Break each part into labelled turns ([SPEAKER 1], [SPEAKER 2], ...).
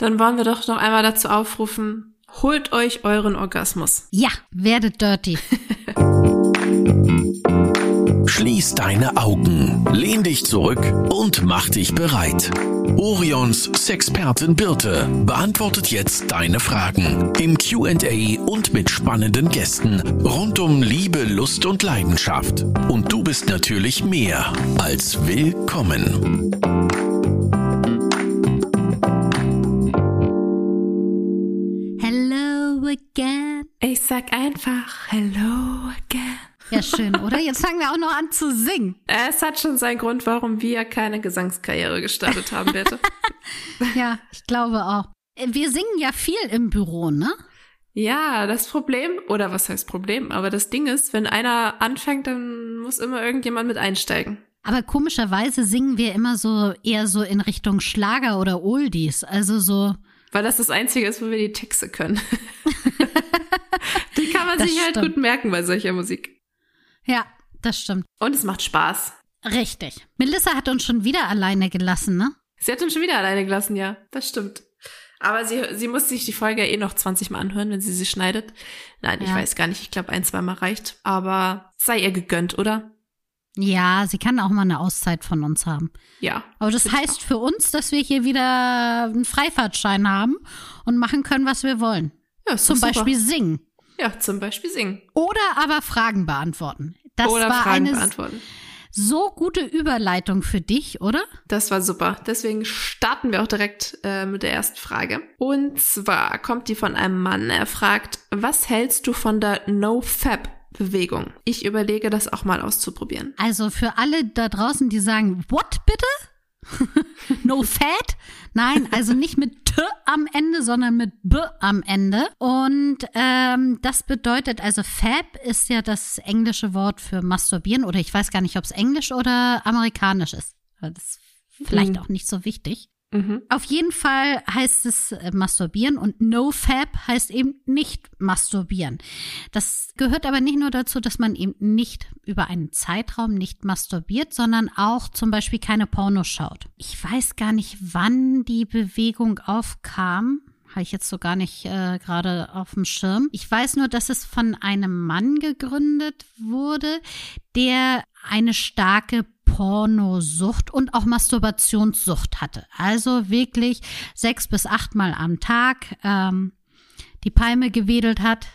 [SPEAKER 1] Dann wollen wir doch noch einmal dazu aufrufen, holt euch euren Orgasmus.
[SPEAKER 2] Ja, werdet dirty.
[SPEAKER 3] Schließ deine Augen, lehn dich zurück und mach dich bereit. Orions Sexpertin Birte beantwortet jetzt deine Fragen im QA und mit spannenden Gästen rund um Liebe, Lust und Leidenschaft. Und du bist natürlich mehr als willkommen.
[SPEAKER 1] Einfach Hello again.
[SPEAKER 2] Ja, schön, oder? Jetzt fangen wir auch noch an zu singen.
[SPEAKER 1] Es hat schon seinen Grund, warum wir keine Gesangskarriere gestartet haben, bitte.
[SPEAKER 2] Ja, ich glaube auch. Wir singen ja viel im Büro, ne?
[SPEAKER 1] ja, das Problem, oder was heißt Problem, aber das Ding ist, wenn einer anfängt, dann muss immer irgendjemand mit einsteigen.
[SPEAKER 2] Aber komischerweise singen wir immer so eher so in Richtung Schlager oder Oldies. Also so.
[SPEAKER 1] Weil das das Einzige ist, wo wir die Texte können. man
[SPEAKER 2] Das
[SPEAKER 1] sich halt
[SPEAKER 2] stimmt.
[SPEAKER 1] gut merken bei solcher Musik.
[SPEAKER 2] Ja, das stimmt.
[SPEAKER 1] Und es macht Spaß.
[SPEAKER 2] Richtig. Melissa hat uns schon wieder alleine gelassen, ne?
[SPEAKER 1] Sie hat uns schon wieder alleine gelassen, ja. Das stimmt. Aber sie, sie muss sich die Folge eh noch 20 Mal anhören, wenn sie sie schneidet. Nein, ich
[SPEAKER 2] Ja.
[SPEAKER 1] weiß gar nicht. Ich glaube, ein, zwei Mal reicht. Aber sei ihr gegönnt, oder?
[SPEAKER 2] Ja, sie kann auch mal eine Auszeit von uns haben.
[SPEAKER 1] Ja.
[SPEAKER 2] Aber das
[SPEAKER 1] ich
[SPEAKER 2] heißt für uns, dass wir hier wieder einen Freifahrtschein haben und machen können, was wir wollen.
[SPEAKER 1] Ja,
[SPEAKER 2] Zum
[SPEAKER 1] super.
[SPEAKER 2] Beispiel singen.
[SPEAKER 1] Ja, zum Beispiel singen.
[SPEAKER 2] Oder aber Fragen beantworten. Das
[SPEAKER 1] oder
[SPEAKER 2] war
[SPEAKER 1] Fragen
[SPEAKER 2] eine
[SPEAKER 1] beantworten.
[SPEAKER 2] so gute Überleitung für dich, oder?
[SPEAKER 1] Das war super. Deswegen starten wir auch direkt äh, mit der ersten Frage. Und zwar kommt die von einem Mann. Er fragt, was hältst du von der No-Fab-Bewegung? Ich überlege, das auch mal auszuprobieren.
[SPEAKER 2] Also für alle da draußen, die sagen, what bitte? no fat? Nein, also nicht mit T am Ende, sondern mit B am Ende. Und ähm, das bedeutet, also Fab ist ja das englische Wort für masturbieren oder ich weiß gar nicht, ob es englisch oder amerikanisch ist. Das ist vielleicht
[SPEAKER 1] Mhm.
[SPEAKER 2] auch nicht so wichtig.
[SPEAKER 1] Mhm.
[SPEAKER 2] Auf jeden Fall heißt es äh, masturbieren und No-Fab heißt eben nicht masturbieren. Das gehört aber nicht nur dazu, dass man eben nicht über einen Zeitraum nicht masturbiert, sondern auch zum Beispiel keine Pornos schaut. Ich weiß gar nicht, wann die Bewegung aufkam. Habe ich jetzt so gar nicht äh, gerade auf dem Schirm. Ich weiß nur, dass es von einem Mann gegründet wurde, der eine starke Pornosucht und auch Masturbationssucht hatte. Also wirklich sechs bis achtmal am Tag ähm, die Palme gewedelt hat.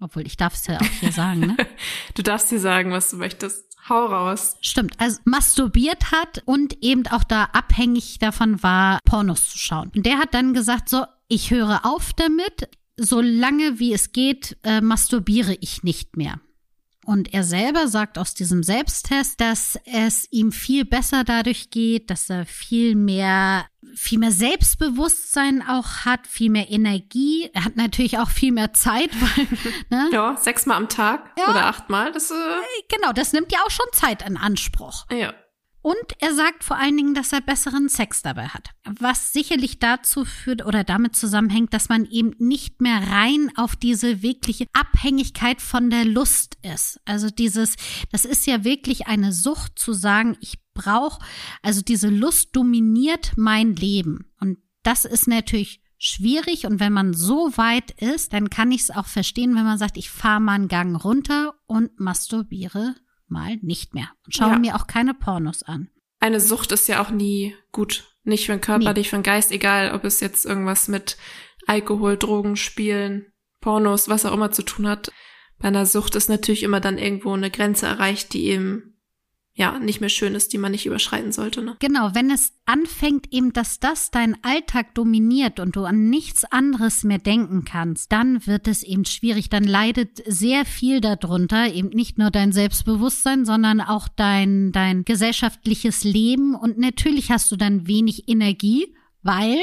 [SPEAKER 2] Obwohl, ich darf es ja auch hier sagen, ne?
[SPEAKER 1] Du darfst dir sagen, was du möchtest. Hau raus.
[SPEAKER 2] Stimmt, also masturbiert hat und eben auch da abhängig davon war, Pornos zu schauen. Und der hat dann gesagt, so, ich höre auf damit, solange wie es geht, äh, masturbiere ich nicht mehr. Und er selber sagt aus diesem Selbsttest, dass es ihm viel besser dadurch geht, dass er viel mehr, viel mehr Selbstbewusstsein auch hat, viel mehr Energie. Er hat natürlich auch viel mehr Zeit, weil, ne?
[SPEAKER 1] Ja, sechsmal am Tag
[SPEAKER 2] Ja.
[SPEAKER 1] oder achtmal. Das, äh,
[SPEAKER 2] Genau, das nimmt ja auch schon Zeit in Anspruch.
[SPEAKER 1] ja.
[SPEAKER 2] Und er sagt vor allen Dingen, dass er besseren Sex dabei hat. Was sicherlich dazu führt oder damit zusammenhängt, dass man eben nicht mehr rein auf diese wirkliche Abhängigkeit von der Lust ist. Also dieses, das ist ja wirklich eine Sucht zu sagen, ich brauche, also diese Lust dominiert mein Leben. Und das ist natürlich schwierig und wenn man so weit ist, dann kann ich es auch verstehen, wenn man sagt, ich fahre mal einen Gang runter und masturbiere mal nicht mehr und schaue
[SPEAKER 1] Ja.
[SPEAKER 2] mir auch keine Pornos an.
[SPEAKER 1] Eine Sucht ist ja auch nie gut. Nicht für den Körper,
[SPEAKER 2] Nee.
[SPEAKER 1] nicht für den Geist, egal ob es jetzt irgendwas mit Alkohol, Drogen, Spielen, Pornos, was auch immer zu tun hat. Bei einer Sucht ist natürlich immer dann irgendwo eine Grenze erreicht, die eben ja nicht mehr schön ist, die man nicht überschreiten sollte. Ne?
[SPEAKER 2] Genau, wenn es anfängt eben, dass das deinen Alltag dominiert und du an nichts anderes mehr denken kannst, dann wird es eben schwierig. Dann leidet sehr viel darunter, eben nicht nur dein Selbstbewusstsein, sondern auch dein, dein gesellschaftliches Leben. Und natürlich hast du dann wenig Energie, weil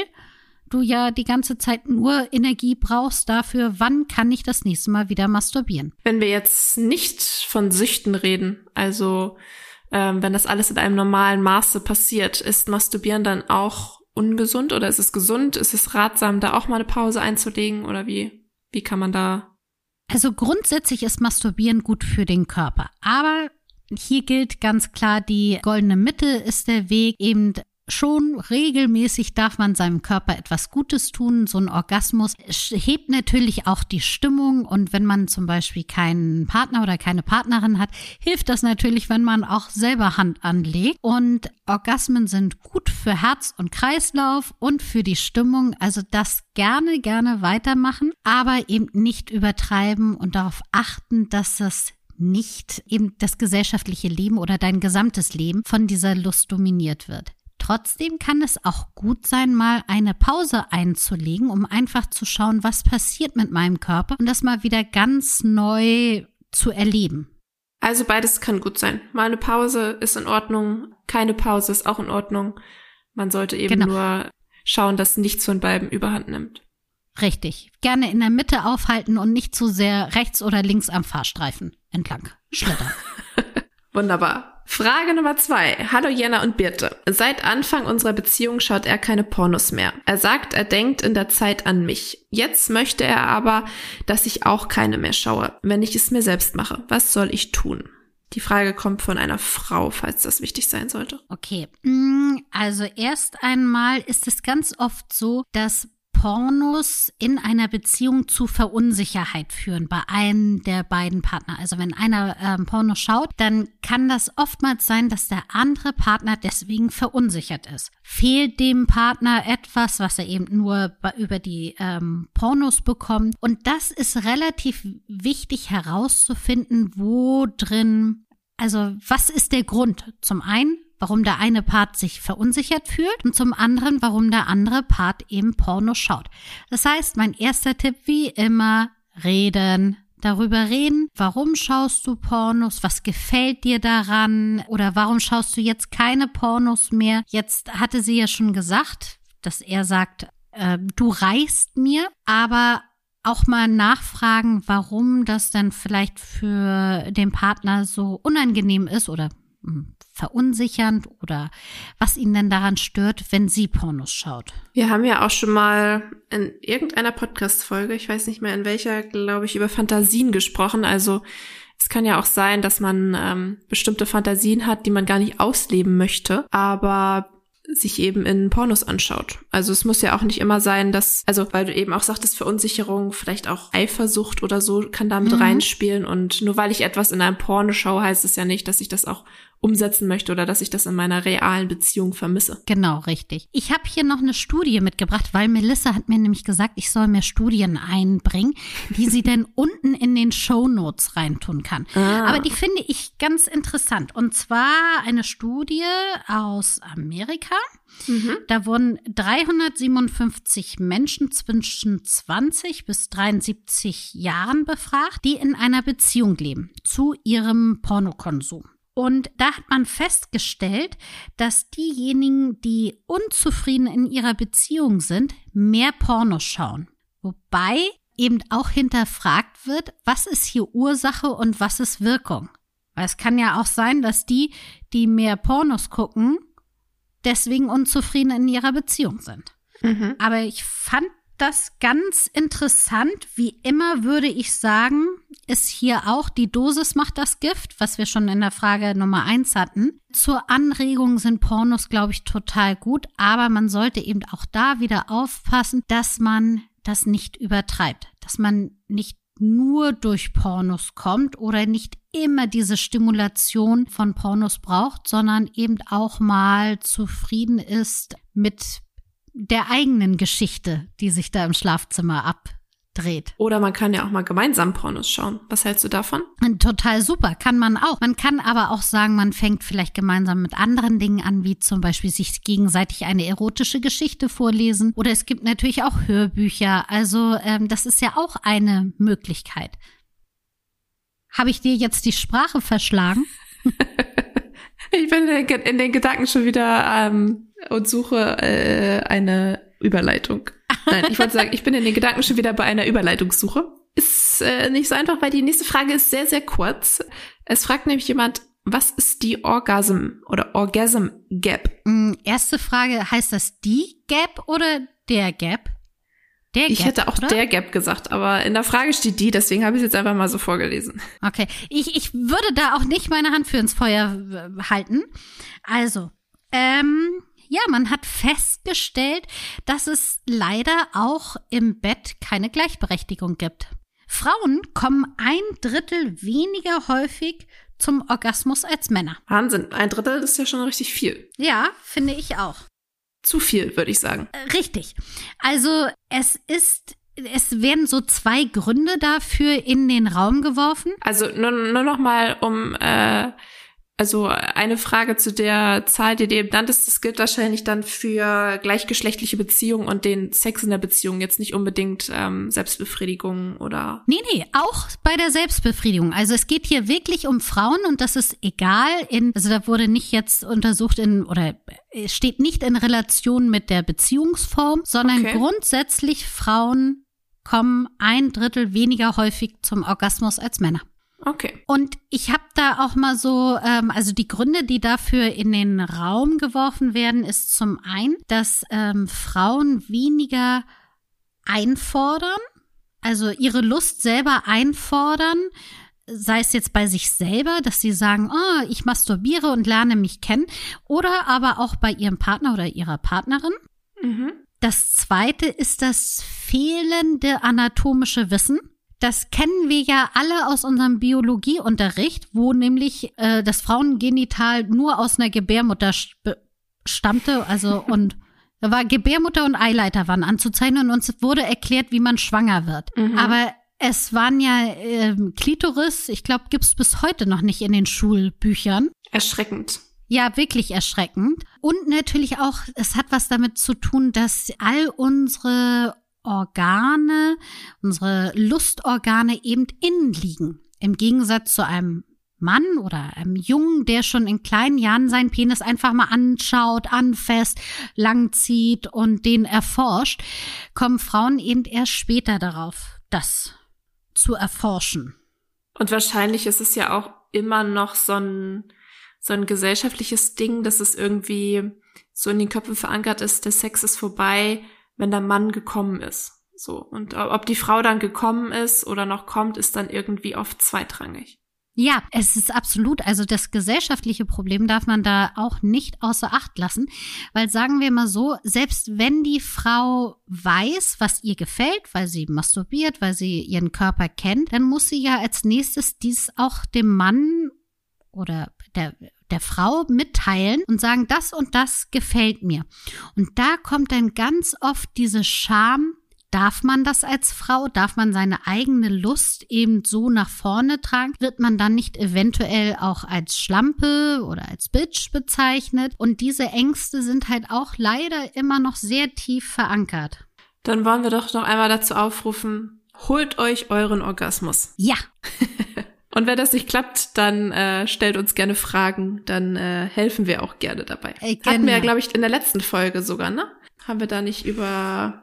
[SPEAKER 2] du ja die ganze Zeit nur Energie brauchst dafür, wann kann ich das nächste Mal wieder masturbieren.
[SPEAKER 1] Wenn wir jetzt nicht von Süchten reden, also ähm, wenn das alles in einem normalen Maße passiert, ist Masturbieren dann auch ungesund oder ist es gesund? Ist es ratsam, da auch mal eine Pause einzulegen oder wie, wie kann man da?
[SPEAKER 2] Also grundsätzlich ist Masturbieren gut für den Körper. Aber hier gilt ganz klar, die goldene Mitte ist der Weg, eben schon regelmäßig darf man seinem Körper etwas Gutes tun. So ein Orgasmus hebt natürlich auch die Stimmung. Und wenn man zum Beispiel keinen Partner oder keine Partnerin hat, hilft das natürlich, wenn man auch selber Hand anlegt. Und Orgasmen sind gut für Herz und Kreislauf und für die Stimmung. Also das gerne, gerne weitermachen, aber eben nicht übertreiben und darauf achten, dass das nicht eben das gesellschaftliche Leben oder dein gesamtes Leben von dieser Lust dominiert wird. Trotzdem kann es auch gut sein, mal eine Pause einzulegen, um einfach zu schauen, was passiert mit meinem Körper und das mal wieder ganz neu zu erleben.
[SPEAKER 1] Also beides kann gut sein. Mal eine Pause ist in Ordnung, keine Pause ist auch in Ordnung. Man sollte eben genau. nur schauen, dass nichts von beiden überhand nimmt.
[SPEAKER 2] Richtig. Gerne in der Mitte aufhalten und nicht zu sehr rechts oder links am Fahrstreifen entlang schlittern.
[SPEAKER 1] Wunderbar. Frage Nummer zwei. Hallo Jena und Birte. Seit Anfang unserer Beziehung schaut er keine Pornos mehr. Er sagt, er denkt in der Zeit an mich. Jetzt möchte er aber, dass ich auch keine mehr schaue, wenn ich es mir selbst mache. Was soll ich tun? Die Frage kommt von einer Frau, falls das wichtig sein sollte.
[SPEAKER 2] Okay. Mm, also erst einmal ist es ganz oft so, dass Pornos in einer Beziehung zu Verunsicherheit führen bei einem der beiden Partner. Also wenn einer ähm, Porno schaut, dann kann das oftmals sein, dass der andere Partner deswegen verunsichert ist. Fehlt dem Partner etwas, was er eben nur über die ähm, Pornos bekommt. Und das ist relativ wichtig herauszufinden, wo drin also was ist der Grund? Zum einen, warum der eine Part sich verunsichert fühlt und zum anderen, warum der andere Part eben Porno schaut. Das heißt, mein erster Tipp wie immer, reden, darüber reden, warum schaust du Pornos, was gefällt dir daran oder warum schaust du jetzt keine Pornos mehr. Jetzt hatte sie ja schon gesagt, dass er sagt, äh, du reichst mir, aber auch mal nachfragen, warum das dann vielleicht für den Partner so unangenehm ist oder verunsichernd oder was ihn denn daran stört, wenn sie Pornos schaut.
[SPEAKER 1] Wir haben ja auch schon mal in irgendeiner Podcast-Folge, ich weiß nicht mehr in welcher, glaube ich, über Fantasien gesprochen. Also es kann ja auch sein, dass man ähm, bestimmte Fantasien hat, die man gar nicht ausleben möchte, aber sich eben in Pornos anschaut. Also es muss ja auch nicht immer sein, dass, also weil du eben auch sagtest, Verunsicherung, vielleicht auch Eifersucht oder so kann damit mhm. reinspielen. Und nur weil ich etwas in einem Porno schaue, heißt es ja nicht, dass ich das auch umsetzen möchte oder dass ich das in meiner realen Beziehung vermisse.
[SPEAKER 2] Genau, richtig. Ich habe hier noch eine Studie mitgebracht, weil Melissa hat mir nämlich gesagt, ich soll mir Studien einbringen, die sie denn unten in den Show Notes reintun kann. Ah. Aber die finde ich ganz interessant. Und zwar eine Studie aus Amerika. Mhm. Da wurden 357 Menschen zwischen 20 bis 73 Jahren befragt, die in einer Beziehung leben zu ihrem Pornokonsum. Und da hat man festgestellt, dass diejenigen, die unzufrieden in ihrer Beziehung sind, mehr Pornos schauen. Wobei eben auch hinterfragt wird, was ist hier Ursache und was ist Wirkung. Weil es kann ja auch sein, dass die, die mehr Pornos gucken, deswegen unzufrieden in ihrer Beziehung sind. Mhm. Aber ich fand das ganz interessant. Wie immer würde ich sagen, ist hier auch die Dosis macht das Gift, was wir schon in der Frage Nummer eins hatten. Zur Anregung sind Pornos, glaube ich, total gut, aber man sollte eben auch da wieder aufpassen, dass man das nicht übertreibt, dass man nicht nur durch Pornos kommt oder nicht immer diese Stimulation von Pornos braucht, sondern eben auch mal zufrieden ist mit der eigenen Geschichte, die sich da im Schlafzimmer abdreht.
[SPEAKER 1] Oder man kann ja auch mal gemeinsam Pornos schauen. Was hältst du davon?
[SPEAKER 2] Total super, kann man auch. Man kann aber auch sagen, man fängt vielleicht gemeinsam mit anderen Dingen an, wie zum Beispiel sich gegenseitig eine erotische Geschichte vorlesen. Oder es gibt natürlich auch Hörbücher. Also ähm, das ist ja auch eine Möglichkeit. Habe ich dir jetzt die Sprache verschlagen?
[SPEAKER 1] ich bin in den Gedanken schon wieder ähm, und suche äh, eine Überleitung. Nein, ich wollte sagen, ich bin in den Gedanken schon wieder bei einer Überleitungssuche. Ist äh, nicht so einfach, weil die nächste Frage ist sehr, sehr kurz. Es fragt nämlich jemand, was ist die Orgasm oder Orgasm Gap?
[SPEAKER 2] Mm, erste Frage, heißt das die Gap oder der Gap?
[SPEAKER 1] Der Gap, ich hätte auch oder? der Gap gesagt, aber in der Frage steht die, deswegen habe ich es jetzt einfach mal so vorgelesen.
[SPEAKER 2] Okay, ich, ich würde da auch nicht meine Hand für ins Feuer äh, halten. Also, ähm, Ja, man hat festgestellt, dass es leider auch im Bett keine Gleichberechtigung gibt. Frauen kommen ein Drittel weniger häufig zum Orgasmus als Männer.
[SPEAKER 1] Wahnsinn, ein Drittel ist ja schon richtig viel.
[SPEAKER 2] Ja, finde ich auch.
[SPEAKER 1] Zu viel, würde ich sagen.
[SPEAKER 2] Äh, Richtig. Also es ist, es werden so zwei Gründe dafür in den Raum geworfen.
[SPEAKER 1] Also nur, nur noch mal, um äh, also eine Frage zu der Zahl, die du eben nanntest, das gilt wahrscheinlich dann für gleichgeschlechtliche Beziehungen und den Sex in der Beziehung, jetzt nicht unbedingt ähm, Selbstbefriedigung oder.
[SPEAKER 2] Nee, nee, auch bei der Selbstbefriedigung. Also es geht hier wirklich um Frauen und das ist egal in, also da wurde nicht jetzt untersucht in, oder es steht nicht in Relation mit der Beziehungsform, sondern
[SPEAKER 1] Okay.
[SPEAKER 2] grundsätzlich Frauen kommen ein Drittel weniger häufig zum Orgasmus als Männer.
[SPEAKER 1] Okay.
[SPEAKER 2] Und ich habe da auch mal so, ähm, also die Gründe, die dafür in den Raum geworfen werden, ist zum einen, dass ähm, Frauen weniger einfordern, also ihre Lust selber einfordern, sei es jetzt bei sich selber, dass sie sagen, oh, ich masturbiere und lerne mich kennen, oder aber auch bei ihrem Partner oder ihrer Partnerin.
[SPEAKER 1] Mhm.
[SPEAKER 2] Das zweite ist das fehlende anatomische Wissen. Das kennen wir ja alle aus unserem Biologieunterricht, wo nämlich äh, das Frauengenital nur aus einer Gebärmutter st- stammte, also und war Gebärmutter und Eileiter waren anzuzeichnen und uns wurde erklärt, wie man schwanger wird.
[SPEAKER 1] Mhm.
[SPEAKER 2] Aber es waren ja ähm, Klitoris, ich glaube, gibt's bis heute noch nicht in den Schulbüchern.
[SPEAKER 1] Erschreckend.
[SPEAKER 2] Ja, wirklich erschreckend. Und natürlich auch, es hat was damit zu tun, dass all unsere Organe, unsere Lustorgane eben innen liegen. Im Gegensatz zu einem Mann oder einem Jungen, der schon in kleinen Jahren seinen Penis einfach mal anschaut, anfasst, langzieht und den erforscht, kommen Frauen eben erst später darauf, das zu erforschen.
[SPEAKER 1] Und wahrscheinlich ist es ja auch immer noch so ein, so ein gesellschaftliches Ding, dass es irgendwie so in den Köpfen verankert ist, der Sex ist vorbei, wenn der Mann gekommen ist. So. Und ob die Frau dann gekommen ist oder noch kommt, ist dann irgendwie oft zweitrangig.
[SPEAKER 2] Ja, es ist absolut, also das gesellschaftliche Problem darf man da auch nicht außer Acht lassen, weil sagen wir mal so, selbst wenn die Frau weiß, was ihr gefällt, weil sie masturbiert, weil sie ihren Körper kennt, dann muss sie ja als nächstes dies auch dem Mann oder der der Frau mitteilen und sagen, das und das gefällt mir. Und da kommt dann ganz oft diese Scham, Darf man das als Frau? Darf man seine eigene Lust eben so nach vorne tragen? Wird man dann nicht eventuell auch als Schlampe oder als Bitch bezeichnet? Und diese Ängste sind halt auch leider immer noch sehr tief verankert.
[SPEAKER 1] Dann wollen wir doch noch einmal dazu aufrufen, holt euch euren Orgasmus.
[SPEAKER 2] Ja,
[SPEAKER 1] Und wenn das nicht klappt, dann äh, stellt uns gerne Fragen, dann äh, helfen wir auch gerne dabei.
[SPEAKER 2] Äh,
[SPEAKER 1] Hatten wir ja, glaube ich, in der letzten Folge sogar, ne? Haben wir da nicht über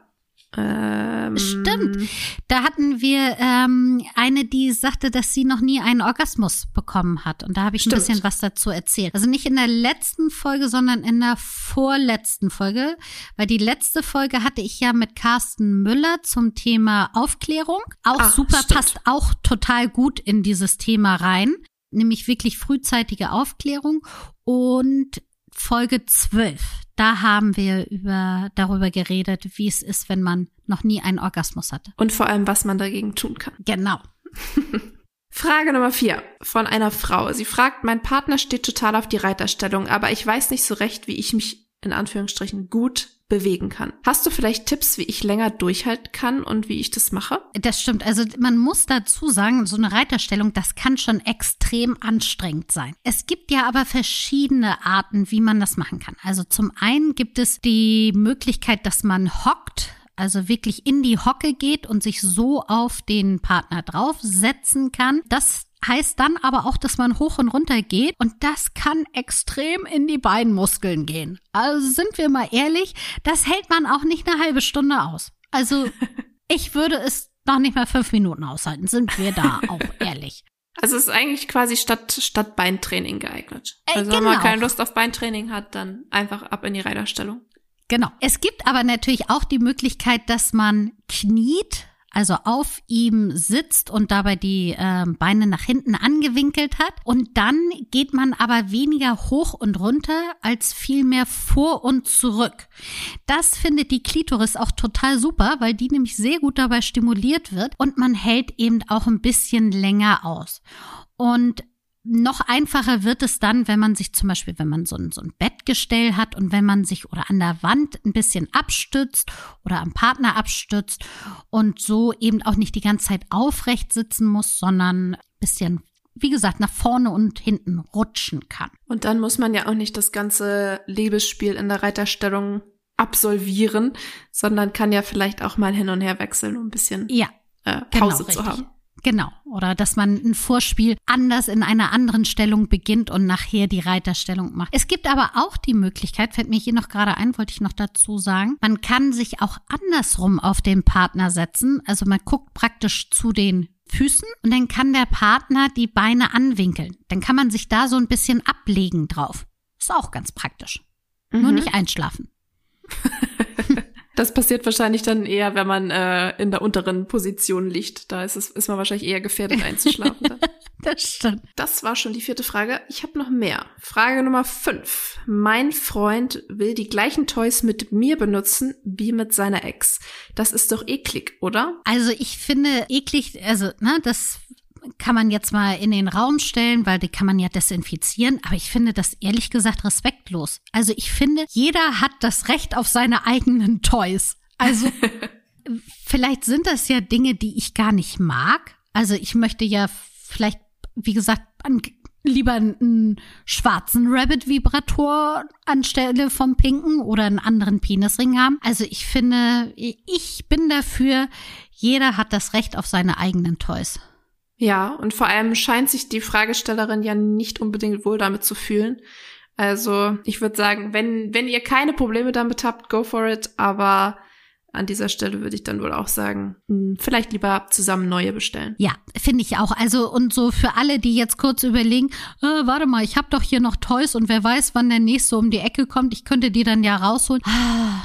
[SPEAKER 1] ähm,
[SPEAKER 2] Stimmt. Da hatten wir ähm, eine, die sagte, dass sie noch nie einen Orgasmus bekommen hat. Und da habe ich ein
[SPEAKER 1] Stimmt.
[SPEAKER 2] bisschen was dazu erzählt. Also nicht in der letzten Folge, sondern in der vorletzten Folge. Weil die letzte Folge hatte ich ja mit Carsten Müller zum Thema Aufklärung. Auch
[SPEAKER 1] Ah,
[SPEAKER 2] super,
[SPEAKER 1] stimmt.
[SPEAKER 2] passt auch total gut in dieses Thema rein. Nämlich wirklich frühzeitige Aufklärung. Und Folge 12. Da haben wir über, darüber geredet, wie es ist, wenn man noch nie einen Orgasmus hatte.
[SPEAKER 1] Und vor allem, was man dagegen tun kann.
[SPEAKER 2] Genau.
[SPEAKER 1] Frage Nummer vier von einer Frau. Sie fragt, mein Partner steht total auf die Reiterstellung, aber ich weiß nicht so recht, wie ich mich in Anführungsstrichen gut bewegen kann. Hast du vielleicht Tipps, wie ich länger durchhalten kann und wie ich das mache?
[SPEAKER 2] Das stimmt. Also man muss dazu sagen, so eine Reiterstellung, das kann schon extrem anstrengend sein. Es gibt ja aber verschiedene Arten, wie man das machen kann. Also zum einen gibt es die Möglichkeit, dass man hockt, also wirklich in die Hocke geht und sich so auf den Partner draufsetzen kann. Das heißt dann aber auch, dass man hoch und runter geht und das kann extrem in die Beinmuskeln gehen. Also sind wir mal ehrlich, das hält man auch nicht eine halbe Stunde aus. Also ich würde es noch nicht mal fünf Minuten aushalten, sind wir da auch ehrlich.
[SPEAKER 1] Also es ist eigentlich quasi statt, statt Beintraining geeignet.
[SPEAKER 2] Äh,
[SPEAKER 1] Also wenn man
[SPEAKER 2] genau.
[SPEAKER 1] keine Lust auf Beintraining hat, dann einfach ab in die Reiterstellung.
[SPEAKER 2] Genau. Es gibt aber natürlich auch die Möglichkeit, dass man kniet, also auf ihm sitzt und dabei die äh, Beine nach hinten angewinkelt hat. Und dann geht man aber weniger hoch und runter als vielmehr vor und zurück. Das findet die Klitoris auch total super, weil die nämlich sehr gut dabei stimuliert wird und man hält eben auch ein bisschen länger aus. Und noch einfacher wird es dann, wenn man sich zum Beispiel, wenn man so ein, so ein Bettgestell hat und wenn man sich oder an der Wand ein bisschen abstützt oder am Partner abstützt und so eben auch nicht die ganze Zeit aufrecht sitzen muss, sondern ein bisschen wie gesagt, nach vorne und hinten rutschen kann.
[SPEAKER 1] Und dann muss man ja auch nicht das ganze Liebesspiel in der Reiterstellung absolvieren, sondern kann ja vielleicht auch mal hin und her wechseln, um ein bisschen
[SPEAKER 2] ja,
[SPEAKER 1] äh, Pause genau, zu haben.
[SPEAKER 2] Genau. Oder dass man ein Vorspiel anders in einer anderen Stellung beginnt und nachher die Reiterstellung macht. Es gibt aber auch die Möglichkeit, fällt mir hier noch gerade ein, wollte ich noch dazu sagen, man kann sich auch andersrum auf den Partner setzen. Also man guckt praktisch zu den Füßen und dann kann der Partner die Beine anwinkeln. Dann kann man sich da so ein bisschen ablegen drauf. Ist auch ganz praktisch. Mhm. Nur nicht einschlafen.
[SPEAKER 1] Das passiert wahrscheinlich dann eher, wenn man äh, in der unteren Position liegt. Da ist, es, ist man wahrscheinlich eher gefährdet einzuschlafen.
[SPEAKER 2] das stimmt.
[SPEAKER 1] Das war schon die vierte Frage. Ich habe noch mehr. Frage Nummer fünf. Mein Freund will die gleichen Toys mit mir benutzen wie mit seiner Ex. Das ist doch eklig, oder?
[SPEAKER 2] Also ich finde eklig, also ne, das kann man jetzt mal in den Raum stellen, weil die kann man ja desinfizieren. Aber ich finde das ehrlich gesagt respektlos. Also ich finde, jeder hat das Recht auf seine eigenen Toys. Also vielleicht sind das ja Dinge, die ich gar nicht mag. Also ich möchte ja vielleicht, wie gesagt, an, lieber einen schwarzen Rabbit-Vibrator anstelle vom pinken oder einen anderen Penisring haben. Also ich finde, ich bin dafür, jeder hat das Recht auf seine eigenen Toys.
[SPEAKER 1] Ja, und vor allem scheint sich die Fragestellerin ja nicht unbedingt wohl damit zu fühlen. Also ich würde sagen, wenn, wenn ihr keine Probleme damit habt, go for it. Aber an dieser Stelle würde ich dann wohl auch sagen, hm, vielleicht lieber zusammen neue bestellen.
[SPEAKER 2] Ja, finde ich auch. Also und so für alle, die jetzt kurz überlegen, äh, warte mal, ich habe doch hier noch Toys und wer weiß, wann der nächste um die Ecke kommt, ich könnte die dann ja rausholen. Ah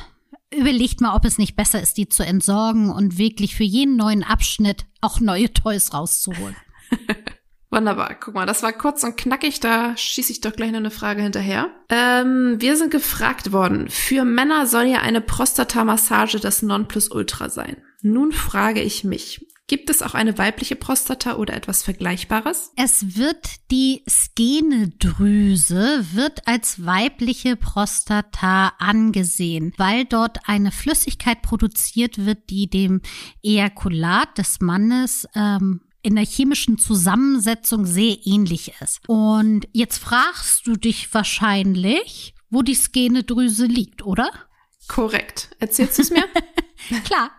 [SPEAKER 2] überlegt mal, ob es nicht besser ist, die zu entsorgen und wirklich für jeden neuen Abschnitt auch neue Toys rauszuholen.
[SPEAKER 1] Wunderbar. Guck mal, das war kurz und knackig. Da schieße ich doch gleich noch eine Frage hinterher. Ähm, wir sind gefragt worden. Für Männer soll ja eine Prostata-Massage das Nonplusultra sein. Nun frage ich mich, Gibt es auch eine weibliche Prostata oder etwas Vergleichbares?
[SPEAKER 2] Es wird die Skenedrüse wird als weibliche Prostata angesehen, weil dort eine Flüssigkeit produziert wird, die dem Ejakulat des Mannes ähm, in der chemischen Zusammensetzung sehr ähnlich ist. Und jetzt fragst du dich wahrscheinlich, wo die Skenedrüse liegt, oder?
[SPEAKER 1] Korrekt. Erzählst du es mir?
[SPEAKER 2] Klar.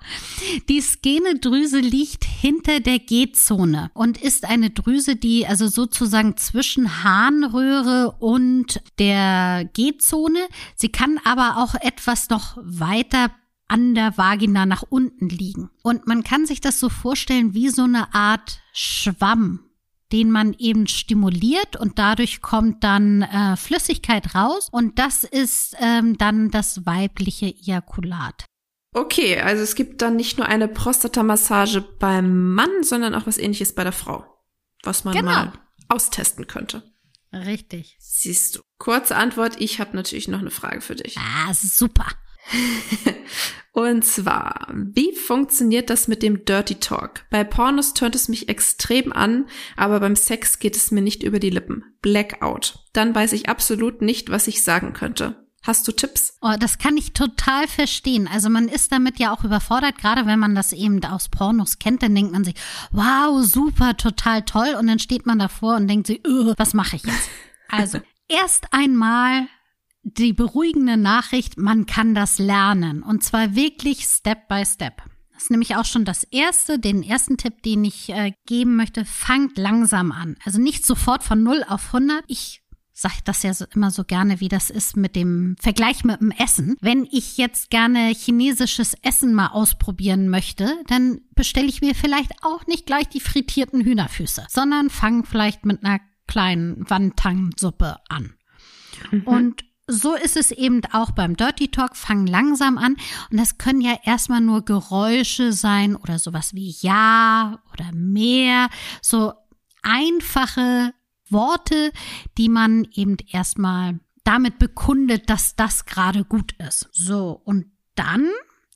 [SPEAKER 2] Die Skenedrüse liegt hinter der G-Zone und ist eine Drüse, die also sozusagen zwischen Harnröhre und der G-Zone. Sie kann aber auch etwas noch weiter an der Vagina nach unten liegen. Und man kann sich das so vorstellen wie so eine Art Schwamm, den man eben stimuliert und dadurch kommt dann äh, Flüssigkeit raus und das ist ähm, dann das weibliche Ejakulat.
[SPEAKER 1] Okay, also es gibt dann nicht nur eine Prostatamassage beim Mann, sondern auch was ähnliches bei der Frau, was man genau. mal austesten könnte.
[SPEAKER 2] Richtig.
[SPEAKER 1] Siehst du. Kurze Antwort, ich habe natürlich noch eine Frage für dich.
[SPEAKER 2] Ah, super.
[SPEAKER 1] Und zwar, wie funktioniert das mit dem Dirty Talk? Bei Pornos tönt es mich extrem an, aber beim Sex geht es mir nicht über die Lippen. Blackout. Dann weiß ich absolut nicht, was ich sagen könnte. Hast du Tipps?
[SPEAKER 2] Oh, das kann ich total verstehen. Also man ist damit ja auch überfordert, gerade wenn man das eben aus Pornos kennt, dann denkt man sich, wow, super, total toll. Und dann steht man davor und denkt sich, was mache ich jetzt? Also, erst einmal die beruhigende Nachricht, man kann das lernen. Und zwar wirklich Step by Step. Das ist nämlich auch schon das erste, den ersten Tipp, den ich äh, geben möchte. Fangt langsam an. Also nicht sofort von 0 auf 100. Ich sage das ja so, immer so gerne, wie das ist mit dem Vergleich mit dem Essen. Wenn ich jetzt gerne chinesisches Essen mal ausprobieren möchte, dann bestelle ich mir vielleicht auch nicht gleich die frittierten Hühnerfüße, sondern fange vielleicht mit einer kleinen Wandtang-Suppe an. Mhm. Und so ist es eben auch beim Dirty Talk. Fang langsam an. Und das können ja erstmal nur Geräusche sein oder sowas wie ja oder mehr. So einfache Worte, die man eben erstmal damit bekundet, dass das gerade gut ist. So, und dann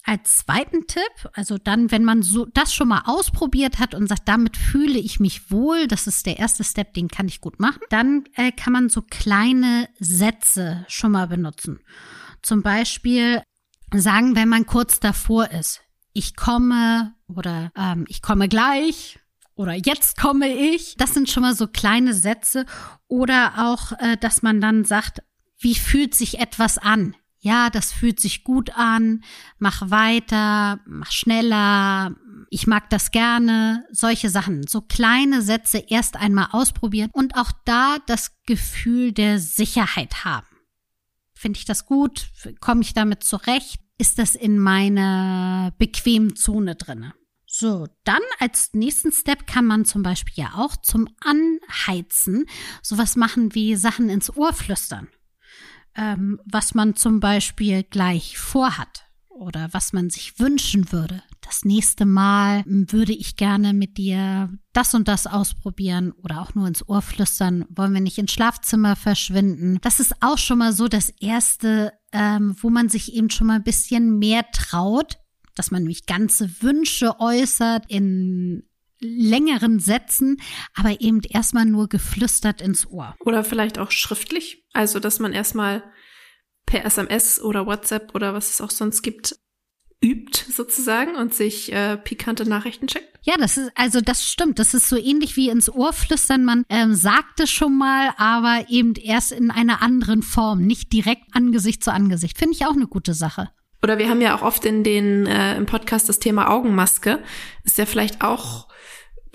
[SPEAKER 2] als zweiten Tipp, also dann, wenn man so das schon mal ausprobiert hat und sagt, damit fühle ich mich wohl, das ist der erste Step, den kann ich gut machen, dann äh, kann man so kleine Sätze schon mal benutzen. Zum Beispiel sagen, wenn man kurz davor ist, ich komme oder ähm, ich komme gleich oder jetzt komme ich. Das sind schon mal so kleine Sätze. Oder auch, äh, dass man dann sagt, wie fühlt sich etwas an? Ja, das fühlt sich gut an, mach weiter, mach schneller, ich mag das gerne, solche Sachen. So kleine Sätze erst einmal ausprobieren und auch da das Gefühl der Sicherheit haben. Finde ich das gut? Komme ich damit zurecht? Ist das in meiner bequemen Zone drinne? So, dann als nächsten Step kann man zum Beispiel ja auch zum Anheizen sowas machen wie Sachen ins Ohr flüstern ähm, was man zum Beispiel gleich vorhat oder was man sich wünschen würde. Das nächste Mal würde ich gerne mit dir das und das ausprobieren oder auch nur ins Ohr flüstern. Wollen wir nicht ins Schlafzimmer verschwinden? Das ist auch schon mal so das erste, ähm, wo man sich eben schon mal ein bisschen mehr traut, dass man nämlich ganze Wünsche äußert in längeren Sätzen, aber eben erstmal nur geflüstert ins Ohr.
[SPEAKER 1] Oder vielleicht auch schriftlich. Also, dass man erstmal per SMS oder WhatsApp oder was es auch sonst gibt, übt sozusagen und sich äh, pikante Nachrichten schickt.
[SPEAKER 2] Ja, das ist also das stimmt. Das ist so ähnlich wie ins Ohr flüstern. Man ähm, sagt es schon mal, aber eben erst in einer anderen Form, nicht direkt Angesicht zu Angesicht. Finde ich auch eine gute Sache.
[SPEAKER 1] Oder wir haben ja auch oft in den äh, im Podcast das Thema Augenmaske. Ist ja vielleicht auch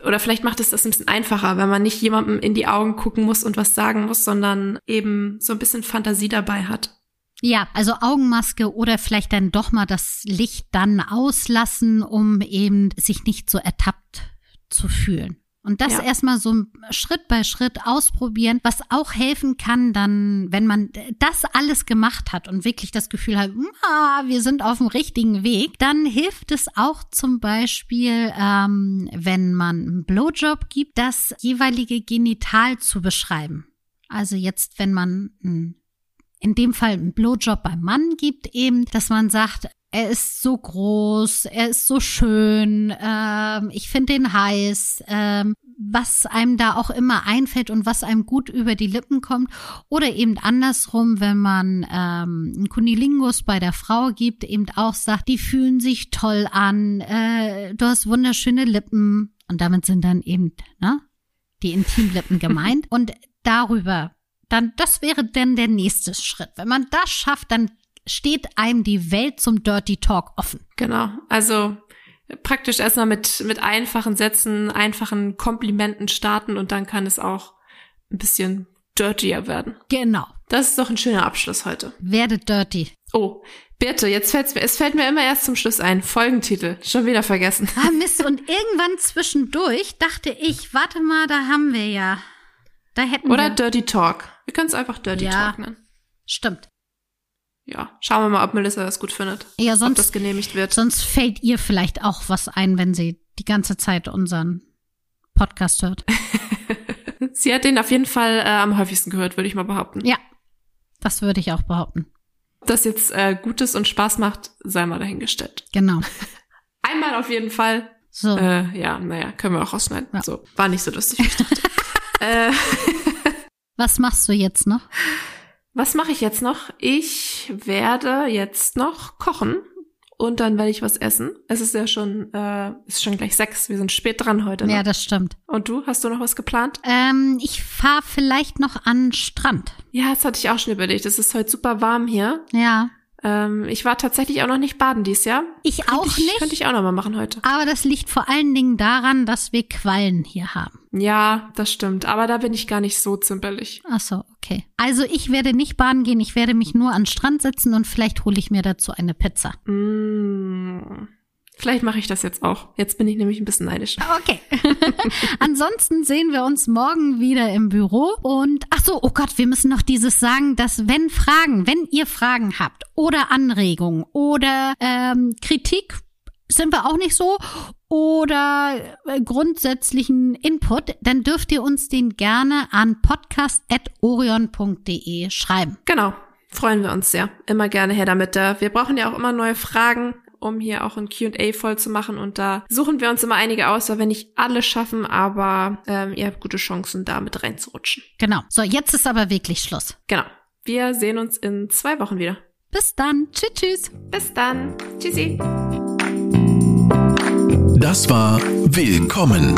[SPEAKER 1] oder vielleicht macht es das ein bisschen einfacher, wenn man nicht jemandem in die Augen gucken muss und was sagen muss, sondern eben so ein bisschen Fantasie dabei hat.
[SPEAKER 2] Ja, also Augenmaske oder vielleicht dann doch mal das Licht dann auslassen, um eben sich nicht so ertappt zu fühlen. Und das ja. erstmal so Schritt bei Schritt ausprobieren, was auch helfen kann, dann, wenn man das alles gemacht hat und wirklich das Gefühl hat, ah, wir sind auf dem richtigen Weg, dann hilft es auch zum Beispiel, ähm, wenn man einen Blowjob gibt, das jeweilige Genital zu beschreiben. Also jetzt, wenn man in dem Fall einen Blowjob beim Mann gibt, eben, dass man sagt, er ist so groß, er ist so schön, ähm, ich finde den heiß, ähm, was einem da auch immer einfällt und was einem gut über die Lippen kommt. Oder eben andersrum, wenn man ähm, einen Kunilingus bei der Frau gibt, eben auch sagt, die fühlen sich toll an, äh, du hast wunderschöne Lippen. Und damit sind dann eben ne, die Intimlippen gemeint. Und darüber dann, das wäre dann der nächste Schritt. Wenn man das schafft, dann steht einem die Welt zum Dirty Talk offen.
[SPEAKER 1] Genau. Also praktisch erstmal mit, mit einfachen Sätzen, einfachen Komplimenten starten und dann kann es auch ein bisschen dirtier werden.
[SPEAKER 2] Genau.
[SPEAKER 1] Das ist doch ein schöner Abschluss heute.
[SPEAKER 2] Werde dirty.
[SPEAKER 1] Oh, Birte, jetzt fällt's mir, es fällt mir immer erst zum Schluss ein. Folgentitel. Schon wieder vergessen.
[SPEAKER 2] Ah, Mist. Und irgendwann zwischendurch dachte ich, warte mal, da haben wir ja. Da hätten
[SPEAKER 1] Oder
[SPEAKER 2] wir.
[SPEAKER 1] Dirty Talk. Wir können es einfach Dirty
[SPEAKER 2] Ja.
[SPEAKER 1] Talk nennen.
[SPEAKER 2] Stimmt.
[SPEAKER 1] Ja, schauen wir mal, ob Melissa das gut findet.
[SPEAKER 2] Ja,
[SPEAKER 1] Ob
[SPEAKER 2] sonst,
[SPEAKER 1] das genehmigt wird.
[SPEAKER 2] sonst fällt ihr vielleicht auch was ein, wenn sie die ganze Zeit unseren Podcast hört.
[SPEAKER 1] Sie hat den auf jeden Fall äh, am häufigsten gehört, würde ich mal behaupten.
[SPEAKER 2] Ja, das würde ich auch behaupten.
[SPEAKER 1] Ob das jetzt äh, Gutes und Spaß macht, sei mal dahingestellt.
[SPEAKER 2] Genau.
[SPEAKER 1] Einmal auf jeden Fall.
[SPEAKER 2] So.
[SPEAKER 1] Äh, ja, naja, können wir auch rausschneiden.
[SPEAKER 2] Ja.
[SPEAKER 1] So, war nicht so lustig, äh,
[SPEAKER 2] Was machst du jetzt noch?
[SPEAKER 1] Was mache ich jetzt noch? Ich werde jetzt noch kochen und dann werde ich was essen. Es ist ja schon, äh, ist schon gleich sechs. Wir sind spät dran heute. Ne?
[SPEAKER 2] Ja, das stimmt.
[SPEAKER 1] und du, hast du noch was geplant?
[SPEAKER 2] Ähm, ich fahre vielleicht noch an den Strand.
[SPEAKER 1] Ja, das hatte ich auch schon überlegt. Es ist heute super warm hier.
[SPEAKER 2] Ja.
[SPEAKER 1] Ähm, ich war tatsächlich auch noch nicht baden dies Jahr.
[SPEAKER 2] Ich auch
[SPEAKER 1] ich,
[SPEAKER 2] nicht.
[SPEAKER 1] Könnte ich auch noch mal machen heute.
[SPEAKER 2] Aber das liegt vor allen Dingen daran, dass wir Quallen hier haben.
[SPEAKER 1] Ja, das stimmt. Aber da bin ich gar nicht so zimperlich.
[SPEAKER 2] Ach so, okay. Also ich werde nicht baden gehen, ich werde mich nur an den Strand setzen und vielleicht hole ich mir dazu eine Pizza.
[SPEAKER 1] Mm. Vielleicht mache ich das jetzt auch. Jetzt bin ich nämlich ein bisschen neidisch.
[SPEAKER 2] Okay. Ansonsten sehen wir uns morgen wieder im Büro. Und ach so, oh Gott, wir müssen noch dieses sagen, dass wenn Fragen, wenn ihr Fragen habt oder Anregungen oder ähm, Kritik, sind wir auch nicht so oder äh, grundsätzlichen Input, dann dürft ihr uns den gerne an podcast.orion.de schreiben.
[SPEAKER 1] Genau. Freuen wir uns sehr. Immer gerne her damit. Wir brauchen ja auch immer neue Fragen um hier auch ein Q&A voll zu machen. Und da suchen wir uns immer einige aus, weil wir nicht alle schaffen, aber ähm, ihr habt gute Chancen, da mit reinzurutschen.
[SPEAKER 2] Genau. So, jetzt ist aber wirklich Schluss.
[SPEAKER 1] Genau. Wir sehen uns in zwei Wochen wieder.
[SPEAKER 2] Bis dann. Tschüss, tschüss.
[SPEAKER 1] Bis dann. Tschüssi.
[SPEAKER 3] Das war Willkommen,